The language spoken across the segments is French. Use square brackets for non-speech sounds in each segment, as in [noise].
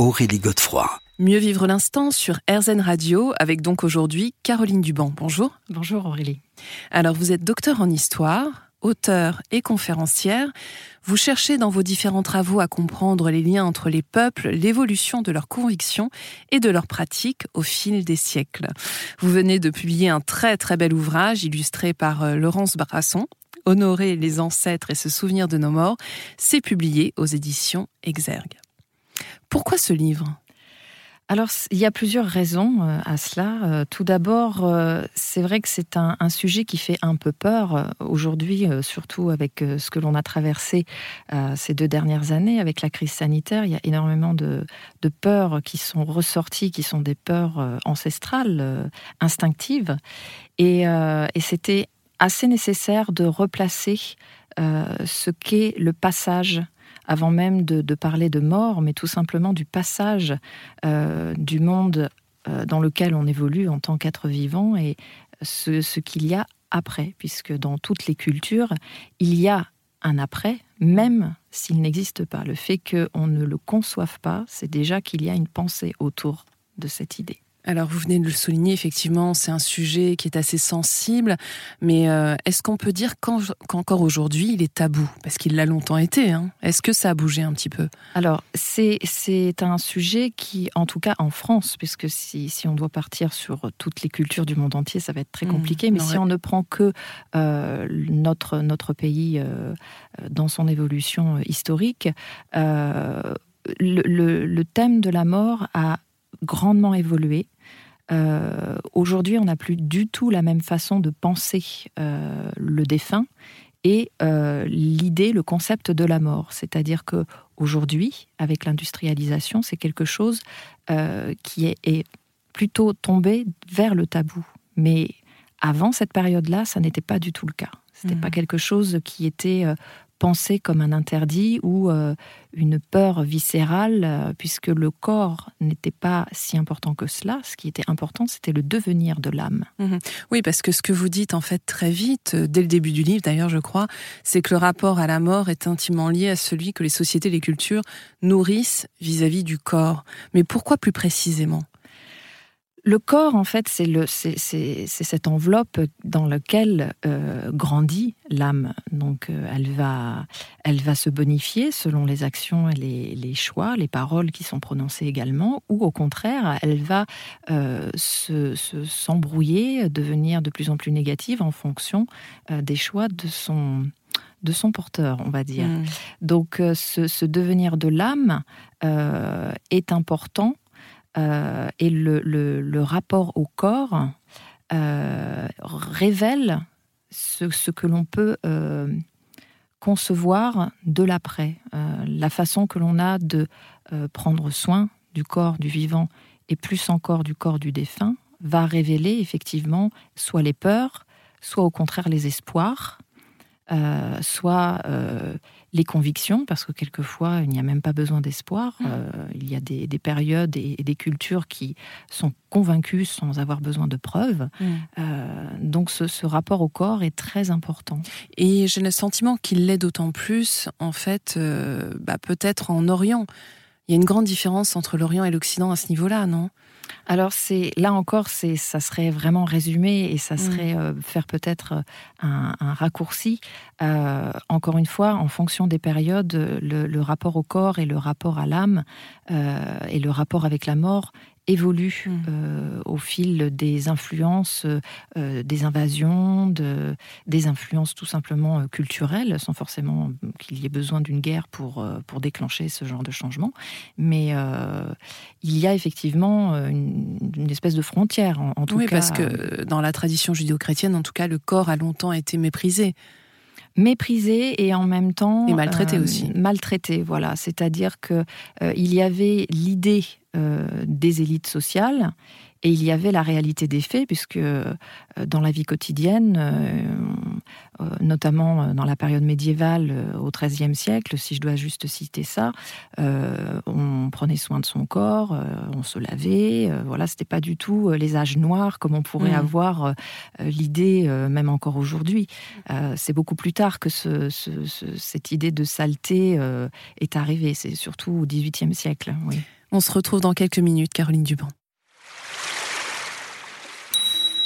Aurélie Godefroy. Mieux vivre l'instant sur RZN Radio avec donc aujourd'hui Caroline Duban. Bonjour. Bonjour Aurélie. Alors vous êtes docteur en histoire, auteur et conférencière, vous cherchez dans vos différents travaux à comprendre les liens entre les peuples, l'évolution de leurs convictions et de leurs pratiques au fil des siècles. Vous venez de publier un très très bel ouvrage illustré par euh, Laurence Brasson, Honorer les ancêtres et se souvenir de nos morts. C'est publié aux éditions Exergue. Pourquoi ce livre? Alors, il y a plusieurs raisons euh, à cela. Euh, tout d'abord, euh, c'est vrai que c'est un, sujet qui fait un peu peur aujourd'hui, surtout avec ce que l'on a traversé ces deux dernières années avec la crise sanitaire. Il y a énormément de, peurs qui sont ressorties, qui sont des peurs ancestrales, instinctives. Et, et c'était assez nécessaire de replacer ce qu'est le passage avant même de, parler de mort, mais tout simplement du passage euh, du monde euh, dans lequel on évolue en tant qu'être vivant et ce, qu'il y a après, puisque dans toutes les cultures, il y a un après, même s'il n'existe pas. Le fait qu'on ne le conçoive pas, c'est déjà qu'il y a une pensée autour de cette idée. Alors vous venez de le souligner, effectivement, c'est un sujet qui est assez sensible, mais euh, est-ce qu'on peut dire qu'encore aujourd'hui il est tabou? Parce qu'il l'a longtemps été. Hein. est-ce que ça a bougé un petit peu? Alors c'est, un sujet qui, en tout cas en France, puisque si, si, on doit partir sur toutes les cultures du monde entier, ça va être très mmh, compliqué, mais si on ne prend que euh, notre, notre pays euh, dans son évolution historique, le, le thème de la mort a grandement évolué. Euh, aujourd'hui, on n'a plus du tout la même façon de penser euh, le défunt et euh, l'idée, le concept de la mort. C'est-à-dire que aujourd'hui, avec l'industrialisation, c'est quelque chose qui est, est, plutôt tombé vers le tabou. Mais avant cette période-là, ça n'était pas du tout le cas. C'était mmh. pas quelque chose qui était pensé comme un interdit ou euh, une peur viscérale, euh, puisque le corps n'était pas si important que cela. Ce qui était important, c'était le devenir de l'âme. Mhm. Oui, parce que ce que vous dites en fait très vite, euh, dès le début du livre d'ailleurs, je crois, c'est que le rapport à la mort est intimement lié à celui que les sociétés les cultures nourrissent vis à -vis du corps. Mais pourquoi plus précisément? Le corps, en fait, c'est cette enveloppe dans laquelle euh, grandit l'âme. Donc, euh, elle, va, elle va se bonifier selon les actions et les, choix, les paroles qui sont prononcées également, ou au contraire, elle va euh, s'embrouiller, devenir de plus en plus négative en fonction des choix de son, de son porteur, on va dire. Mmh. Donc, ce, devenir de l'âme est important euh, et le, rapport au corps euh, révèle ce, que l'on peut euh, concevoir de l'après, la façon que l'on a de prendre soin du corps du vivant et plus encore du corps du défunt va révéler effectivement soit les peurs, soit au contraire les espoirs, soit les convictions, parce que quelquefois, il n'y a même pas besoin d'espoir. Mmh. Euh, il y a des, périodes et, des cultures qui sont convaincues sans avoir besoin de preuves. Euh, donc ce, rapport au corps est très important. Et j'ai le sentiment qu'il l'est d'autant plus, en fait, euh, bah, peut-être en Orient. Il y a une grande différence entre l'Orient et l'Occident à ce niveau-là, non? Alors c'est là encore, c'est ça serait vraiment résumé et ça mm. serait euh, faire peut-être euh, un, raccourci. Euh, encore une fois, en fonction des périodes, le, rapport au corps et le rapport à l'âme et le rapport avec la mort évolue mmh. euh, au fil des influences, euh, des invasions, de, des influences tout simplement euh, culturelles, sans forcément qu'il y ait besoin d'une guerre pour, pour déclencher ce genre de changement. Mais il y a effectivement une, espèce de frontière, en, tout oui, cas. parce que dans la tradition judéo-chrétienne, en tout cas, le corps a longtemps été méprisé. méprisé et en même temps et maltraité aussi. Maltraité, voilà. C'est-à-dire que il y avait l'idée des élites sociales et il y avait la réalité des faits, puisque euh, dans la vie quotidienne, euh, euh, notamment dans la période médiévale au XIIIe siècle, si je dois juste citer ça, on prenait soin de son corps, on se lavait. voilà, c'était pas du tout les âges noirs comme on pourrait mmh. avoir l'idée, même encore aujourd'hui. c'est beaucoup plus tard que cette idée de saleté est arrivée. C'est surtout au XVIIIe siècle. Oui. On se retrouve dans quelques minutes, Caroline Duban.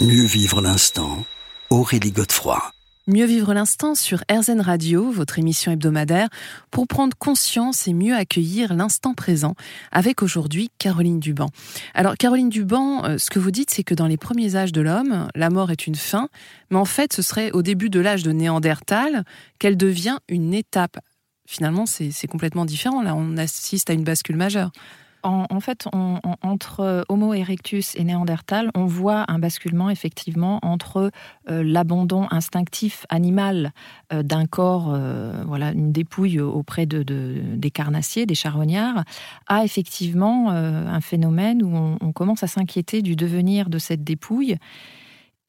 Mieux vivre l'instant, Aurélie Godefroy. Mieux vivre l'instant sur RZN Radio, votre émission hebdomadaire, pour prendre conscience et mieux accueillir l'instant présent, avec aujourd'hui Caroline Duban. Alors Caroline Duban, euh, ce que vous dites, c'est que dans les premiers âges de l'homme, la mort est une fin, mais en fait ce serait au début de l'âge de Néandertal qu'elle devient une étape. Finalement, c'est complètement différent. Là, on assiste à une bascule majeure en, fait, entre Homo erectus et Néandertal, on voit un basculement effectivement entre euh, l'abandon instinctif animal euh, d'un corps, euh, voilà, une dépouille auprès de, des carnassiers, des charognards, à effectivement un phénomène où on commence à s'inquiéter du devenir de cette dépouille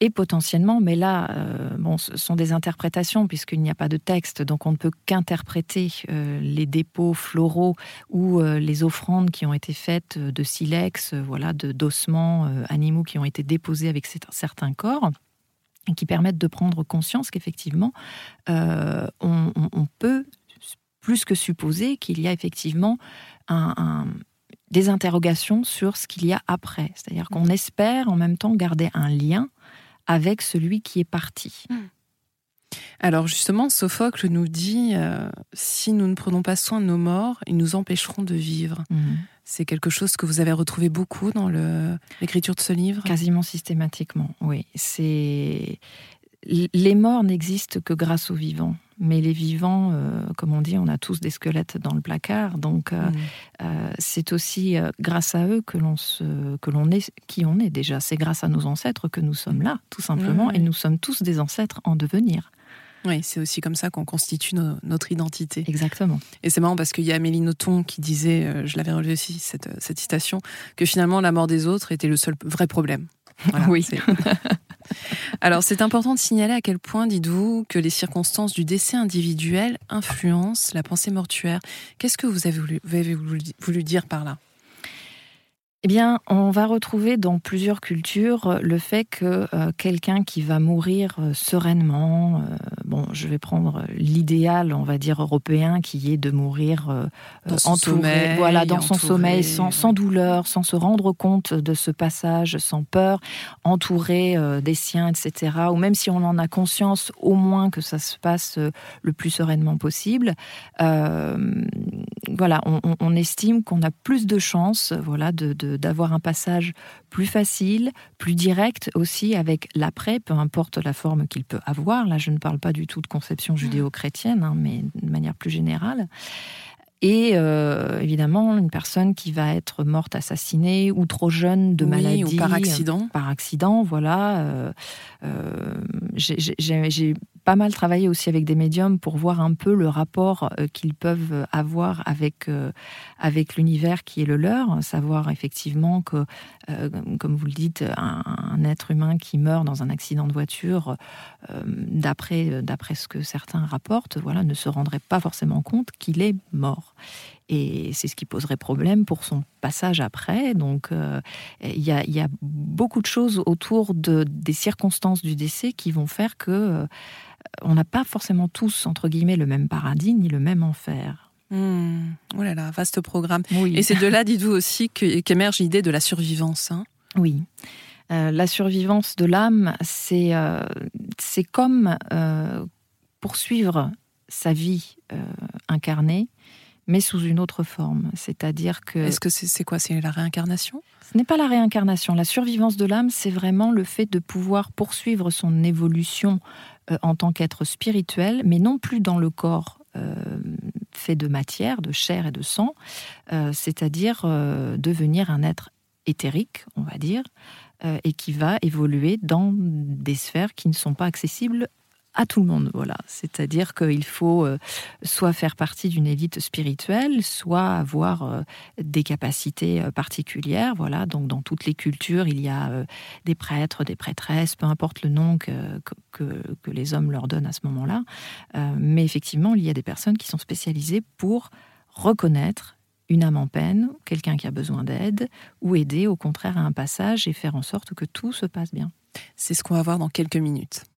et potentiellement, mais là, euh, bon, ce sont des interprétations puisqu'il n'y a pas de texte, donc on ne peut qu'interpréter euh, les dépôts floraux ou euh, les offrandes qui ont été faites de silex, voilà, de d'ossements animaux qui ont été déposés avec certains corps et qui permettent de prendre conscience qu'effectivement, on, peut plus que supposer qu'il y a effectivement des interrogations sur ce qu'il y a après. C'est-à-dire qu'on espère en même temps garder un lien avec celui qui est parti. Hmm. Alors justement, Sophocle nous dit, euh, si nous ne prenons pas soin de nos morts, ils nous empêcheront de vivre. Hmm. C'est quelque chose que vous avez retrouvé beaucoup dans l'écriture de ce livre? Quasiment systématiquement, oui. C'est Les morts n'existent que grâce aux vivants. Mais les vivants, euh, comme on dit, on a tous des squelettes dans le placard. Donc, euh, mm. euh, c'est aussi grâce à eux que l'on que l'on est qui on est déjà. C'est grâce à nos ancêtres que nous sommes là, tout simplement. Et nous sommes tous des ancêtres en devenir. Oui, c'est aussi comme ça qu'on constitue notre identité. Exactement. Et c'est marrant parce qu'il y a Amélie Nothomb qui disait, je l'avais relevé aussi, cette, cette citation, que finalement la mort des autres était le seul vrai problème. Oui. [laughs] Alors, c'est important de signaler à quel point, dites-vous, que les circonstances du décès individuel influencent la pensée mortuaire. Qu'est-ce que vous avez voulu dire par là? Eh bien, on va retrouver dans plusieurs cultures le fait que euh, quelqu'un qui va mourir euh, sereinement, euh, bon, je vais prendre l'idéal, on va dire européen, qui est de mourir dans son sommeil, voilà, dans son sommeil, sans, sans, douleur, sans se rendre compte de ce passage, sans peur, entouré des siens, etc. Ou même si on en a conscience, au moins que ça se passe le plus sereinement possible. voilà, on, on estime qu'on a plus de chances, voilà, de, de d'avoir un passage plus facile, plus direct aussi avec l'après, peu importe la forme qu'il peut avoir. Là, je ne parle pas du tout de conception judéo-chrétienne, hein, mais de manière plus générale. Et euh, évidemment, une personne qui va être morte assassinée ou trop jeune de maladie. Ou par accident. Par accident, voilà. Euh, euh, j'ai pas mal travaillé aussi avec des médiums pour voir un peu le rapport qu'ils peuvent avoir avec, avec l'univers qui est le leur. Savoir effectivement que, comme vous le dites, un, être humain qui meurt dans un accident de voiture, d'après ce que certains rapportent, voilà, ne se rendrait pas forcément compte qu'il est mort. Et c'est ce qui poserait problème pour son passage après. Donc, euh, il y, a, beaucoup de choses autour de, des circonstances du décès qui vont faire que euh, on n'a pas forcément tous, entre guillemets, le même paradis ni le même enfer. Mmh. Oh là là, vaste programme. Et c'est de là, [laughs] dites-vous aussi, qu'émerge l'idée de la survivance. Hein. oui. Euh, la survivance de l'âme, c'est c'est comme poursuivre sa vie incarnée mais sous une autre forme. C'est-à-dire que. Est-ce que c'est quoi? C'est la réincarnation? Ce n'est pas la réincarnation. La survivance de l'âme, c'est vraiment le fait de pouvoir poursuivre son évolution euh, en tant qu'être spirituel, mais non plus dans le corps euh, fait de matière, de chair et de sang, euh, c'est-à-dire devenir un être éthérique, on va dire, et qui va évoluer dans des sphères qui ne sont pas accessibles à tout le monde. Voilà, c'est-à-dire qu'il faut euh, soit faire partie d'une élite spirituelle, soit avoir euh, des capacités euh, particulières. Voilà, donc dans toutes les cultures, il y a des prêtres, des prêtresses, peu importe le nom que, que, que les hommes leur donnent à ce moment-là. mais effectivement, il y a des personnes qui sont spécialisées pour reconnaître une âme en peine, quelqu'un qui a besoin d'aide, ou aider au contraire à un passage et faire en sorte que tout se passe bien. C'est ce qu'on va voir dans quelques minutes.